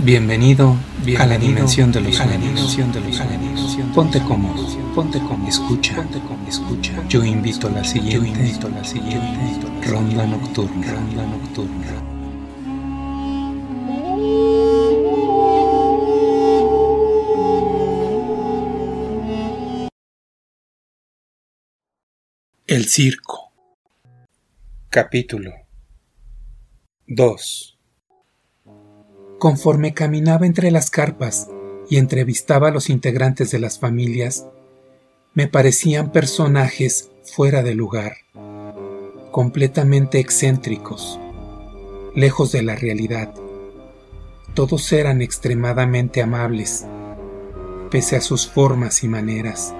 Bienvenido, a la dimensión de los sueños. Ponte cómodo, ponte cómodo, escucha, ponte cómodo, escucha. Yo invito a la siguiente, yo invito a la siguiente. Ronda nocturna, ronda nocturna. El circo. Capítulo 2 Conforme caminaba entre las carpas y entrevistaba a los integrantes de las familias, me parecían personajes fuera de lugar, completamente excéntricos, lejos de la realidad. Todos eran extremadamente amables, pese a sus formas y maneras,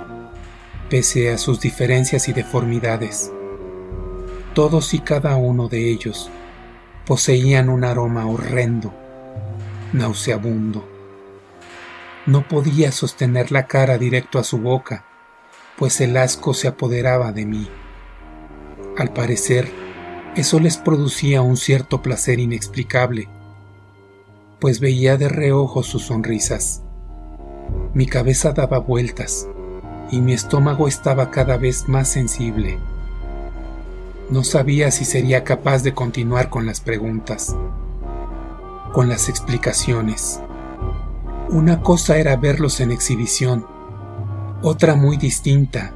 pese a sus diferencias y deformidades. Todos y cada uno de ellos poseían un aroma horrendo nauseabundo. No podía sostener la cara directo a su boca, pues el asco se apoderaba de mí. Al parecer, eso les producía un cierto placer inexplicable, pues veía de reojo sus sonrisas. Mi cabeza daba vueltas y mi estómago estaba cada vez más sensible. No sabía si sería capaz de continuar con las preguntas con las explicaciones. Una cosa era verlos en exhibición, otra muy distinta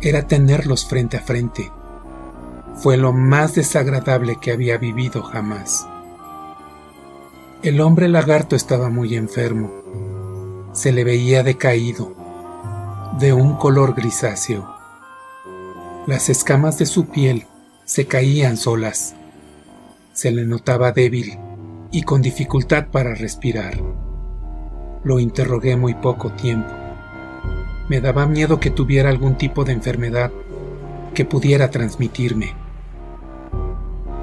era tenerlos frente a frente. Fue lo más desagradable que había vivido jamás. El hombre lagarto estaba muy enfermo. Se le veía decaído, de un color grisáceo. Las escamas de su piel se caían solas. Se le notaba débil y con dificultad para respirar. Lo interrogué muy poco tiempo. Me daba miedo que tuviera algún tipo de enfermedad que pudiera transmitirme.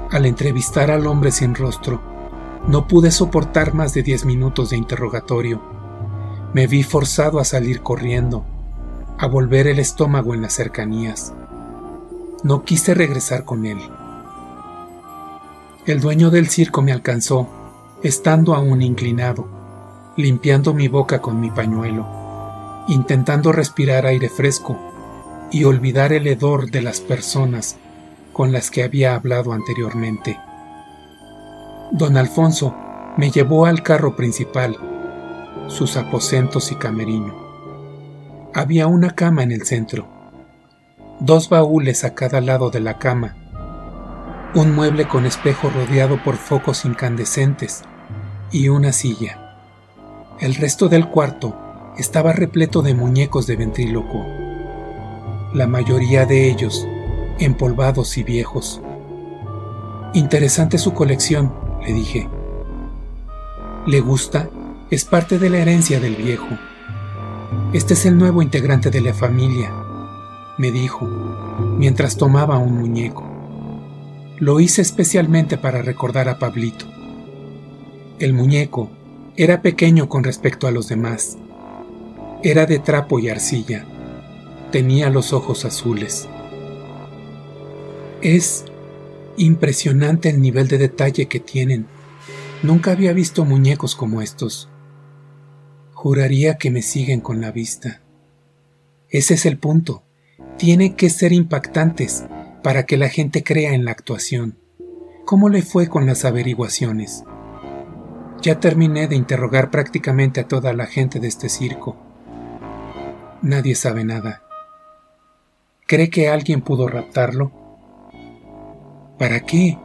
Al entrevistar al hombre sin rostro, no pude soportar más de diez minutos de interrogatorio. Me vi forzado a salir corriendo, a volver el estómago en las cercanías. No quise regresar con él. El dueño del circo me alcanzó, estando aún inclinado, limpiando mi boca con mi pañuelo, intentando respirar aire fresco y olvidar el hedor de las personas con las que había hablado anteriormente. Don Alfonso me llevó al carro principal, sus aposentos y camerino. Había una cama en el centro, dos baúles a cada lado de la cama un mueble con espejo rodeado por focos incandescentes y una silla. El resto del cuarto estaba repleto de muñecos de ventríloco, la mayoría de ellos empolvados y viejos. Interesante su colección, le dije. ¿Le gusta? Es parte de la herencia del viejo. Este es el nuevo integrante de la familia, me dijo, mientras tomaba un muñeco. Lo hice especialmente para recordar a Pablito. El muñeco era pequeño con respecto a los demás. Era de trapo y arcilla. Tenía los ojos azules. Es impresionante el nivel de detalle que tienen. Nunca había visto muñecos como estos. Juraría que me siguen con la vista. Ese es el punto. Tiene que ser impactantes para que la gente crea en la actuación. ¿Cómo le fue con las averiguaciones? Ya terminé de interrogar prácticamente a toda la gente de este circo. Nadie sabe nada. ¿Cree que alguien pudo raptarlo? ¿Para qué?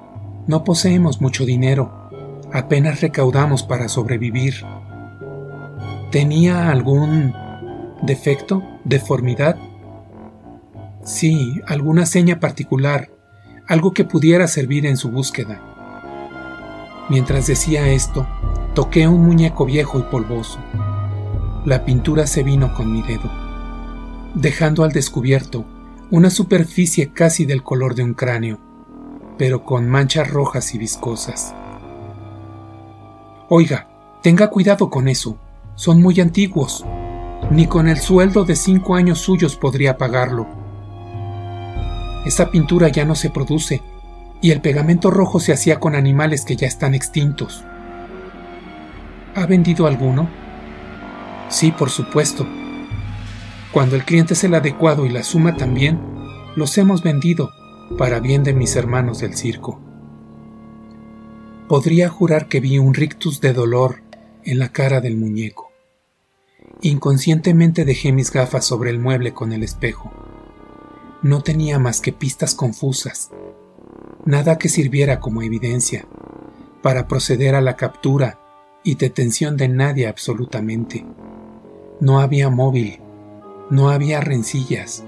No poseemos mucho dinero. Apenas recaudamos para sobrevivir. ¿Tenía algún defecto? ¿Deformidad? Sí, alguna seña particular, algo que pudiera servir en su búsqueda. Mientras decía esto, toqué un muñeco viejo y polvoso. La pintura se vino con mi dedo, dejando al descubierto una superficie casi del color de un cráneo, pero con manchas rojas y viscosas. Oiga, tenga cuidado con eso, son muy antiguos. Ni con el sueldo de cinco años suyos podría pagarlo. Esa pintura ya no se produce y el pegamento rojo se hacía con animales que ya están extintos. ¿Ha vendido alguno? Sí, por supuesto. Cuando el cliente es el adecuado y la suma también, los hemos vendido para bien de mis hermanos del circo. Podría jurar que vi un rictus de dolor en la cara del muñeco. Inconscientemente dejé mis gafas sobre el mueble con el espejo. No tenía más que pistas confusas, nada que sirviera como evidencia para proceder a la captura y detención de nadie absolutamente. No había móvil, no había rencillas,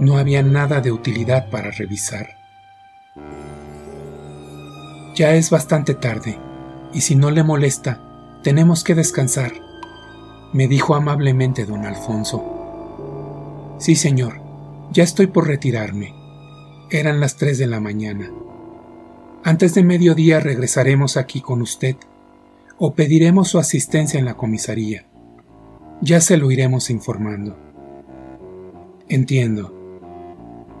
no había nada de utilidad para revisar. Ya es bastante tarde, y si no le molesta, tenemos que descansar, me dijo amablemente don Alfonso. Sí, señor, ya estoy por retirarme. Eran las tres de la mañana. Antes de mediodía regresaremos aquí con usted o pediremos su asistencia en la comisaría. Ya se lo iremos informando. Entiendo.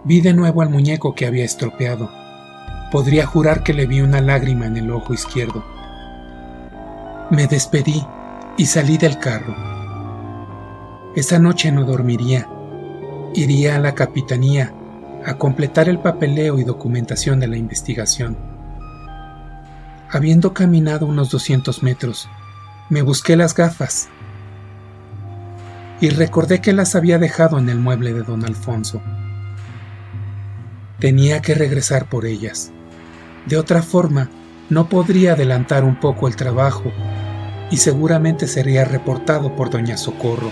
Vi de nuevo al muñeco que había estropeado. Podría jurar que le vi una lágrima en el ojo izquierdo. Me despedí y salí del carro. Esa noche no dormiría. Iría a la capitanía a completar el papeleo y documentación de la investigación. Habiendo caminado unos 200 metros, me busqué las gafas y recordé que las había dejado en el mueble de don Alfonso. Tenía que regresar por ellas. De otra forma, no podría adelantar un poco el trabajo y seguramente sería reportado por doña Socorro.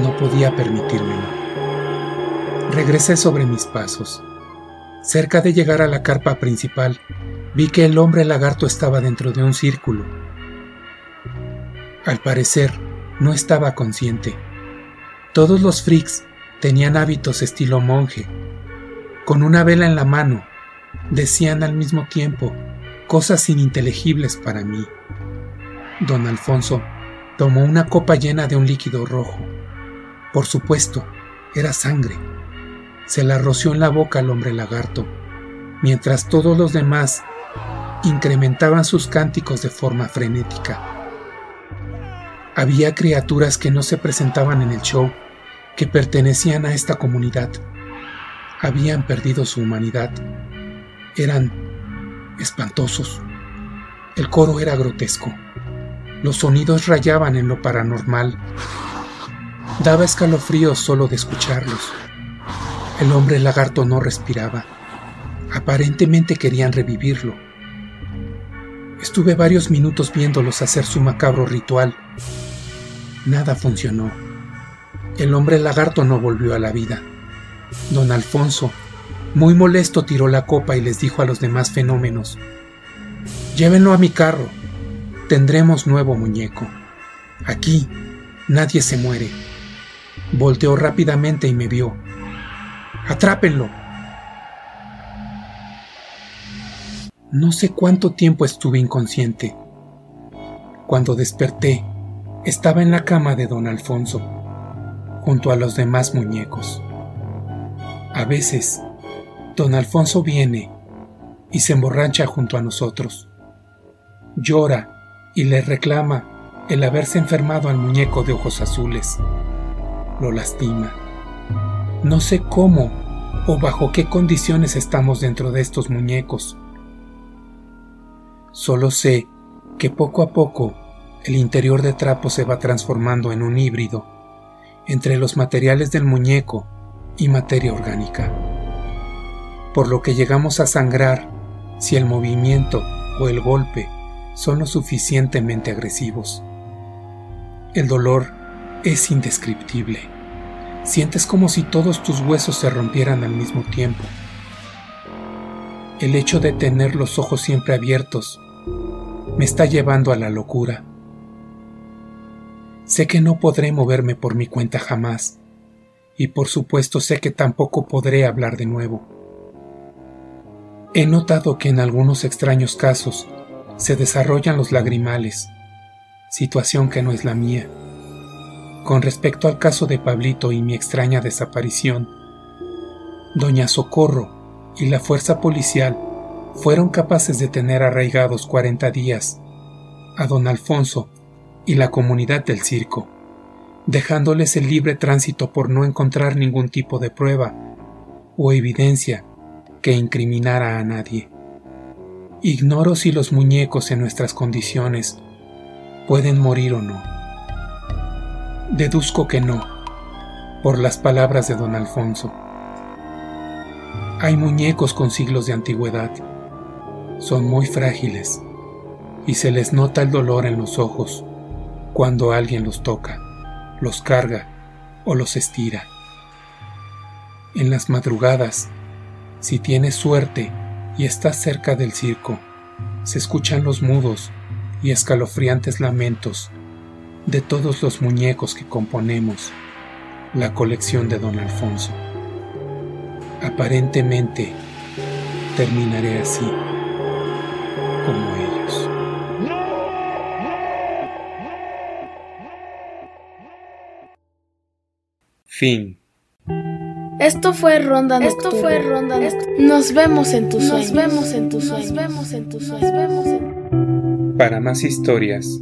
No podía permitírmelo. Regresé sobre mis pasos. Cerca de llegar a la carpa principal, vi que el hombre lagarto estaba dentro de un círculo. Al parecer, no estaba consciente. Todos los freaks tenían hábitos estilo monje. Con una vela en la mano, decían al mismo tiempo cosas ininteligibles para mí. Don Alfonso tomó una copa llena de un líquido rojo. Por supuesto, era sangre. Se la roció en la boca al hombre lagarto, mientras todos los demás incrementaban sus cánticos de forma frenética. Había criaturas que no se presentaban en el show, que pertenecían a esta comunidad. Habían perdido su humanidad. Eran espantosos. El coro era grotesco. Los sonidos rayaban en lo paranormal. Daba escalofríos solo de escucharlos. El hombre lagarto no respiraba. Aparentemente querían revivirlo. Estuve varios minutos viéndolos hacer su macabro ritual Nada funcionó. El hombre lagarto no volvió a la vida. Don Alfonso, muy molesto, tiró la copa y les dijo a los demás fenómenos, Llévenlo a mi carro. Tendremos nuevo muñeco. Aquí nadie se muere. Volteó rápidamente y me vio. Atrápenlo. No sé cuánto tiempo estuve inconsciente. Cuando desperté, estaba en la cama de don Alfonso, junto a los demás muñecos. A veces, don Alfonso viene y se emborracha junto a nosotros. Llora y le reclama el haberse enfermado al muñeco de ojos azules. Lo lastima. No sé cómo o bajo qué condiciones estamos dentro de estos muñecos. Solo sé que poco a poco el interior de trapo se va transformando en un híbrido entre los materiales del muñeco y materia orgánica, por lo que llegamos a sangrar si el movimiento o el golpe son lo suficientemente agresivos. El dolor es indescriptible. Sientes como si todos tus huesos se rompieran al mismo tiempo. El hecho de tener los ojos siempre abiertos me está llevando a la locura. Sé que no podré moverme por mi cuenta jamás, y por supuesto sé que tampoco podré hablar de nuevo. He notado que en algunos extraños casos se desarrollan los lagrimales, situación que no es la mía. Con respecto al caso de Pablito y mi extraña desaparición, Doña Socorro y la fuerza policial fueron capaces de tener arraigados 40 días a don Alfonso y la comunidad del circo, dejándoles el libre tránsito por no encontrar ningún tipo de prueba o evidencia que incriminara a nadie. Ignoro si los muñecos en nuestras condiciones pueden morir o no. Deduzco que no, por las palabras de don Alfonso. Hay muñecos con siglos de antigüedad. Son muy frágiles y se les nota el dolor en los ojos cuando alguien los toca, los carga o los estira. En las madrugadas, si tienes suerte y estás cerca del circo, se escuchan los mudos y escalofriantes lamentos de todos los muñecos que componemos la colección de don Alfonso. Aparentemente terminaré así, como ellos. Fin. Esto fue Ronda Nocturna. Esto fue Ronda Nos vemos en tus sueños. Nos vemos en tus sueños. Nos vemos en tus sueños. Nos vemos en... Para más historias,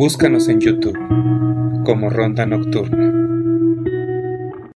búscanos en YouTube como Ronda Nocturna.